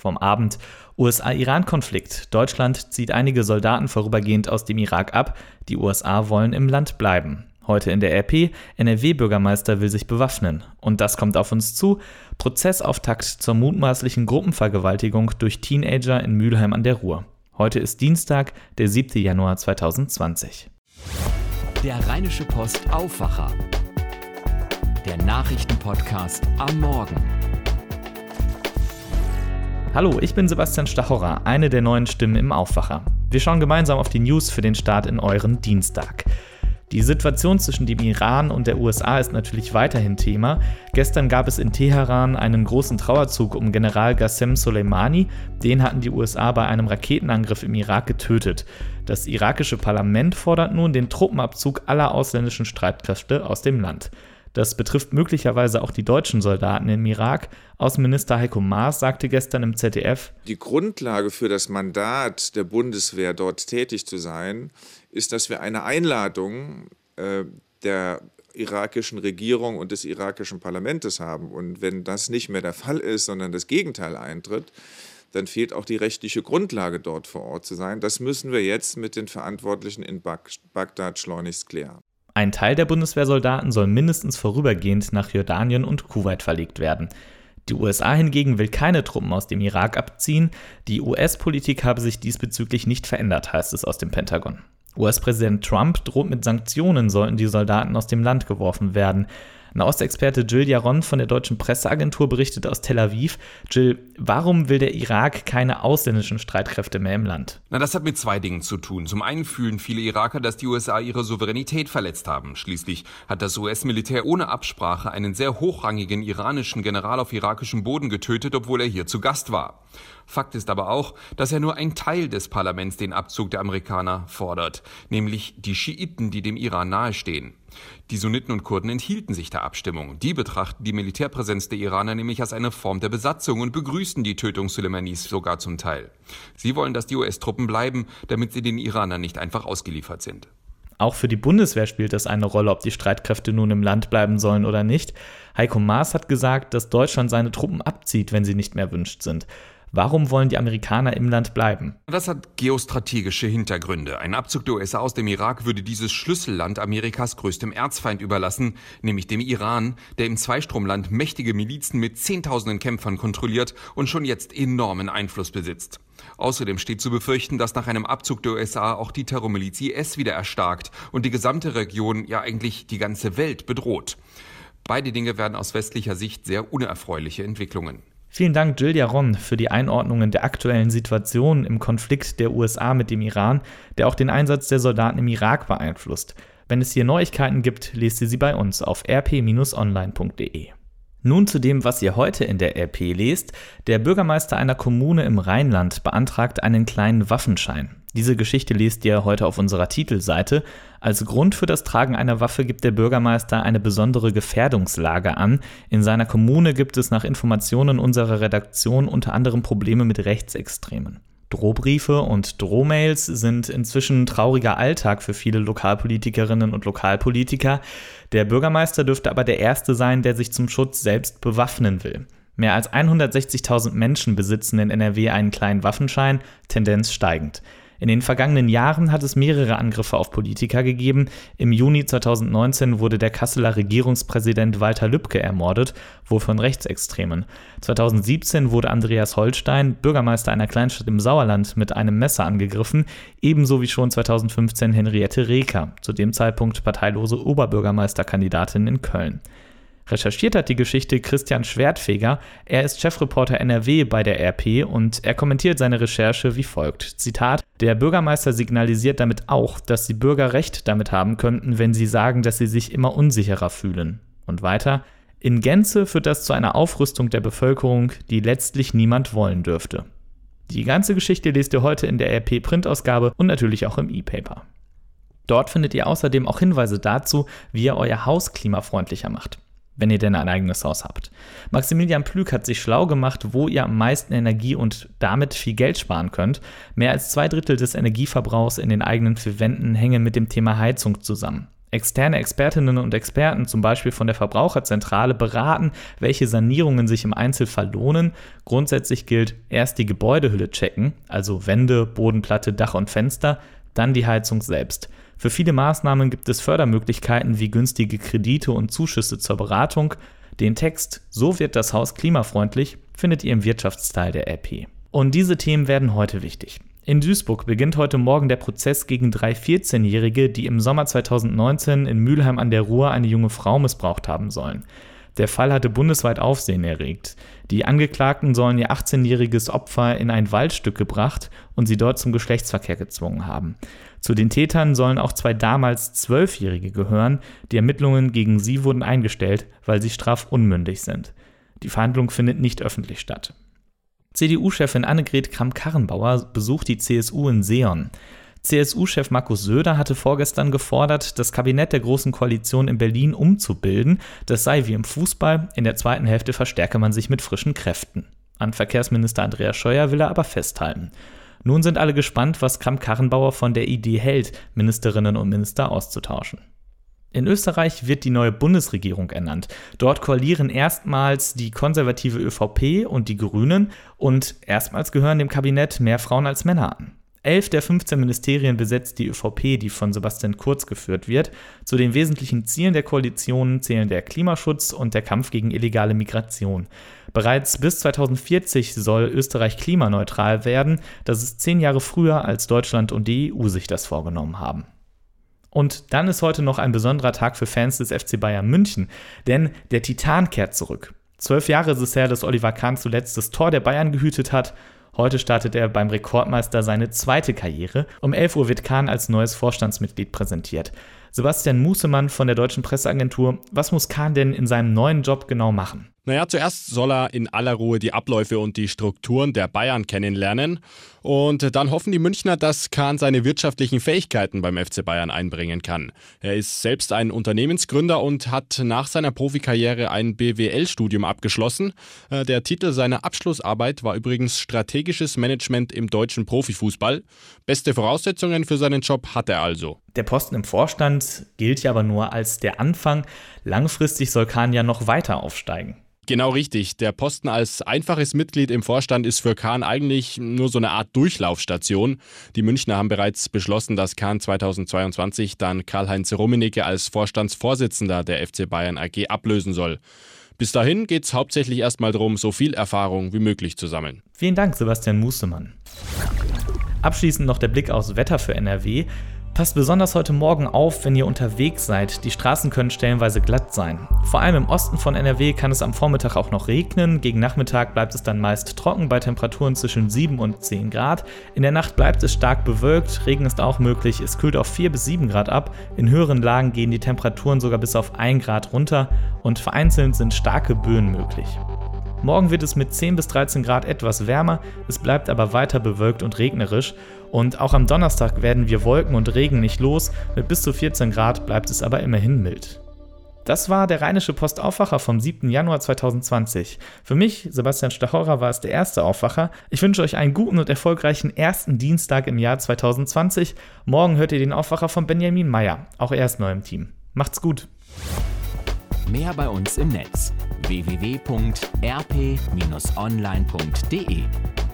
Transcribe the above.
Vom Abend USA-Iran-Konflikt. Deutschland zieht einige Soldaten vorübergehend aus dem Irak ab. Die USA wollen im Land bleiben. Heute in der RP, NRW-Bürgermeister will sich bewaffnen. Und das kommt auf uns zu. Prozessauftakt zur mutmaßlichen Gruppenvergewaltigung durch Teenager in Mülheim an der Ruhr. Heute ist Dienstag, der 7. Januar 2020. Der Rheinische Post Aufwacher. Der Nachrichtenpodcast am Morgen. Hallo, ich bin Sebastian Stachorer, eine der neuen Stimmen im Aufwacher. Wir schauen gemeinsam auf die News für den Start in euren Dienstag. Die Situation zwischen dem Iran und der USA ist natürlich weiterhin Thema. Gestern gab es in Teheran einen großen Trauerzug um General Qassem Soleimani. Den hatten die USA bei einem Raketenangriff im Irak getötet. Das irakische Parlament fordert nun den Truppenabzug aller ausländischen Streitkräfte aus dem Land. Das betrifft möglicherweise auch die deutschen Soldaten im Irak. Außenminister Heiko Maas sagte gestern im ZDF, Die Grundlage für das Mandat der Bundeswehr, dort tätig zu sein, ist, dass wir eine Einladung äh, der irakischen Regierung und des irakischen Parlaments haben. Und wenn das nicht mehr der Fall ist, sondern das Gegenteil eintritt, dann fehlt auch die rechtliche Grundlage, dort vor Ort zu sein. Das müssen wir jetzt mit den Verantwortlichen in Bagdad schleunigst klären. Ein Teil der Bundeswehrsoldaten soll mindestens vorübergehend nach Jordanien und Kuwait verlegt werden. Die USA hingegen will keine Truppen aus dem Irak abziehen. Die US-Politik habe sich diesbezüglich nicht verändert, heißt es aus dem Pentagon. US-Präsident Trump droht mit Sanktionen, sollten die Soldaten aus dem Land geworfen werden. Nahostexperte Jill Jaron von der deutschen Presseagentur berichtet aus Tel Aviv. Jill, warum will der Irak keine ausländischen Streitkräfte mehr im Land? Na, das hat mit zwei Dingen zu tun. Zum einen fühlen viele Iraker, dass die USA ihre Souveränität verletzt haben. Schließlich hat das US-Militär ohne Absprache einen sehr hochrangigen iranischen General auf irakischem Boden getötet, obwohl er hier zu Gast war. Fakt ist aber auch, dass er nur ein Teil des Parlaments den Abzug der Amerikaner fordert, nämlich die Schiiten, die dem Iran nahestehen. Die Sunniten und Kurden enthielten sich der Abstimmung. Die betrachten die Militärpräsenz der Iraner nämlich als eine Form der Besatzung und begrüßen die Tötung Soleimanis sogar zum Teil. Sie wollen, dass die US-Truppen bleiben, damit sie den Iranern nicht einfach ausgeliefert sind. Auch für die Bundeswehr spielt es eine Rolle, ob die Streitkräfte nun im Land bleiben sollen oder nicht. Heiko Maas hat gesagt, dass Deutschland seine Truppen abzieht, wenn sie nicht mehr wünscht sind. Warum wollen die Amerikaner im Land bleiben? Das hat geostrategische Hintergründe. Ein Abzug der USA aus dem Irak würde dieses Schlüsselland Amerikas größtem Erzfeind überlassen, nämlich dem Iran, der im Zweistromland mächtige Milizen mit Zehntausenden Kämpfern kontrolliert und schon jetzt enormen Einfluss besitzt. Außerdem steht zu befürchten, dass nach einem Abzug der USA auch die Terrormiliz IS wieder erstarkt und die gesamte Region, ja eigentlich die ganze Welt bedroht. Beide Dinge werden aus westlicher Sicht sehr unerfreuliche Entwicklungen. Vielen Dank, Jill Jaron, für die Einordnungen der aktuellen Situation im Konflikt der USA mit dem Iran, der auch den Einsatz der Soldaten im Irak beeinflusst. Wenn es hier Neuigkeiten gibt, lest ihr sie bei uns auf rp-online.de. Nun zu dem, was ihr heute in der RP lest. Der Bürgermeister einer Kommune im Rheinland beantragt einen kleinen Waffenschein. Diese Geschichte lest ihr heute auf unserer Titelseite. Als Grund für das Tragen einer Waffe gibt der Bürgermeister eine besondere Gefährdungslage an. In seiner Kommune gibt es nach Informationen unserer Redaktion unter anderem Probleme mit Rechtsextremen. Drohbriefe und Drohmails sind inzwischen trauriger Alltag für viele Lokalpolitikerinnen und Lokalpolitiker. Der Bürgermeister dürfte aber der Erste sein, der sich zum Schutz selbst bewaffnen will. Mehr als 160.000 Menschen besitzen in NRW einen kleinen Waffenschein, Tendenz steigend. In den vergangenen Jahren hat es mehrere Angriffe auf Politiker gegeben. Im Juni 2019 wurde der Kasseler Regierungspräsident Walter Lübcke ermordet, wohl von Rechtsextremen. 2017 wurde Andreas Holstein, Bürgermeister einer Kleinstadt im Sauerland, mit einem Messer angegriffen, ebenso wie schon 2015 Henriette Reker, zu dem Zeitpunkt parteilose Oberbürgermeisterkandidatin in Köln. Recherchiert hat die Geschichte Christian Schwertfeger. Er ist Chefreporter NRW bei der RP und er kommentiert seine Recherche wie folgt. Zitat: Der Bürgermeister signalisiert damit auch, dass die Bürger Recht damit haben könnten, wenn sie sagen, dass sie sich immer unsicherer fühlen. Und weiter: In Gänze führt das zu einer Aufrüstung der Bevölkerung, die letztlich niemand wollen dürfte. Die ganze Geschichte lest ihr heute in der RP Printausgabe und natürlich auch im E-Paper. Dort findet ihr außerdem auch Hinweise dazu, wie ihr euer Haus klimafreundlicher macht wenn ihr denn ein eigenes Haus habt. Maximilian Plück hat sich schlau gemacht, wo ihr am meisten Energie und damit viel Geld sparen könnt. Mehr als zwei Drittel des Energieverbrauchs in den eigenen vier Wänden hängen mit dem Thema Heizung zusammen. Externe Expertinnen und Experten, zum Beispiel von der Verbraucherzentrale, beraten, welche Sanierungen sich im Einzelfall lohnen. Grundsätzlich gilt erst die Gebäudehülle checken, also Wände, Bodenplatte, Dach und Fenster, dann die Heizung selbst. Für viele Maßnahmen gibt es Fördermöglichkeiten wie günstige Kredite und Zuschüsse zur Beratung. Den Text So wird das Haus klimafreundlich findet ihr im Wirtschaftsteil der RP. Und diese Themen werden heute wichtig. In Duisburg beginnt heute Morgen der Prozess gegen drei 14-Jährige, die im Sommer 2019 in Mülheim an der Ruhr eine junge Frau missbraucht haben sollen. Der Fall hatte bundesweit Aufsehen erregt. Die Angeklagten sollen ihr 18-jähriges Opfer in ein Waldstück gebracht und sie dort zum Geschlechtsverkehr gezwungen haben. Zu den Tätern sollen auch zwei damals Zwölfjährige gehören. Die Ermittlungen gegen sie wurden eingestellt, weil sie strafunmündig sind. Die Verhandlung findet nicht öffentlich statt. CDU-Chefin Annegret Kramp-Karrenbauer besucht die CSU in Seon. CSU-Chef Markus Söder hatte vorgestern gefordert, das Kabinett der Großen Koalition in Berlin umzubilden. Das sei wie im Fußball, in der zweiten Hälfte verstärke man sich mit frischen Kräften. An Verkehrsminister Andreas Scheuer will er aber festhalten. Nun sind alle gespannt, was Kramp-Karrenbauer von der Idee hält, Ministerinnen und Minister auszutauschen. In Österreich wird die neue Bundesregierung ernannt. Dort koalieren erstmals die konservative ÖVP und die Grünen und erstmals gehören dem Kabinett mehr Frauen als Männer an. Elf der 15 Ministerien besetzt die ÖVP, die von Sebastian Kurz geführt wird. Zu den wesentlichen Zielen der Koalition zählen der Klimaschutz und der Kampf gegen illegale Migration. Bereits bis 2040 soll Österreich klimaneutral werden. Das ist zehn Jahre früher, als Deutschland und die EU sich das vorgenommen haben. Und dann ist heute noch ein besonderer Tag für Fans des FC Bayern München, denn der Titan kehrt zurück. Zwölf Jahre ist es her, dass Oliver Kahn zuletzt das Tor der Bayern gehütet hat. Heute startet er beim Rekordmeister seine zweite Karriere. Um 11 Uhr wird Kahn als neues Vorstandsmitglied präsentiert. Sebastian Musemann von der Deutschen Presseagentur, was muss Kahn denn in seinem neuen Job genau machen? Naja, zuerst soll er in aller Ruhe die Abläufe und die Strukturen der Bayern kennenlernen. Und dann hoffen die Münchner, dass Kahn seine wirtschaftlichen Fähigkeiten beim FC Bayern einbringen kann. Er ist selbst ein Unternehmensgründer und hat nach seiner Profikarriere ein BWL-Studium abgeschlossen. Äh, der Titel seiner Abschlussarbeit war übrigens Strategisches Management im deutschen Profifußball. Beste Voraussetzungen für seinen Job hat er also. Der Posten im Vorstand gilt ja aber nur als der Anfang. Langfristig soll Kahn ja noch weiter aufsteigen. Genau richtig. Der Posten als einfaches Mitglied im Vorstand ist für Kahn eigentlich nur so eine Art Durchlaufstation. Die Münchner haben bereits beschlossen, dass Kahn 2022 dann Karl-Heinz Rummenigge als Vorstandsvorsitzender der FC Bayern AG ablösen soll. Bis dahin geht es hauptsächlich erstmal darum, so viel Erfahrung wie möglich zu sammeln. Vielen Dank, Sebastian Musemann. Abschließend noch der Blick aufs Wetter für NRW. Passt besonders heute Morgen auf, wenn ihr unterwegs seid. Die Straßen können stellenweise glatt sein. Vor allem im Osten von NRW kann es am Vormittag auch noch regnen. Gegen Nachmittag bleibt es dann meist trocken bei Temperaturen zwischen 7 und 10 Grad. In der Nacht bleibt es stark bewölkt. Regen ist auch möglich. Es kühlt auf 4 bis 7 Grad ab. In höheren Lagen gehen die Temperaturen sogar bis auf 1 Grad runter und vereinzelt sind starke Böen möglich. Morgen wird es mit 10 bis 13 Grad etwas wärmer, es bleibt aber weiter bewölkt und regnerisch. Und auch am Donnerstag werden wir Wolken und Regen nicht los, mit bis zu 14 Grad bleibt es aber immerhin mild. Das war der Rheinische Postaufwacher vom 7. Januar 2020. Für mich, Sebastian Stachorra, war es der erste Aufwacher. Ich wünsche euch einen guten und erfolgreichen ersten Dienstag im Jahr 2020. Morgen hört ihr den Aufwacher von Benjamin Meyer. Auch er ist neu im Team. Macht's gut. Mehr bei uns im Netz www.rp-online.de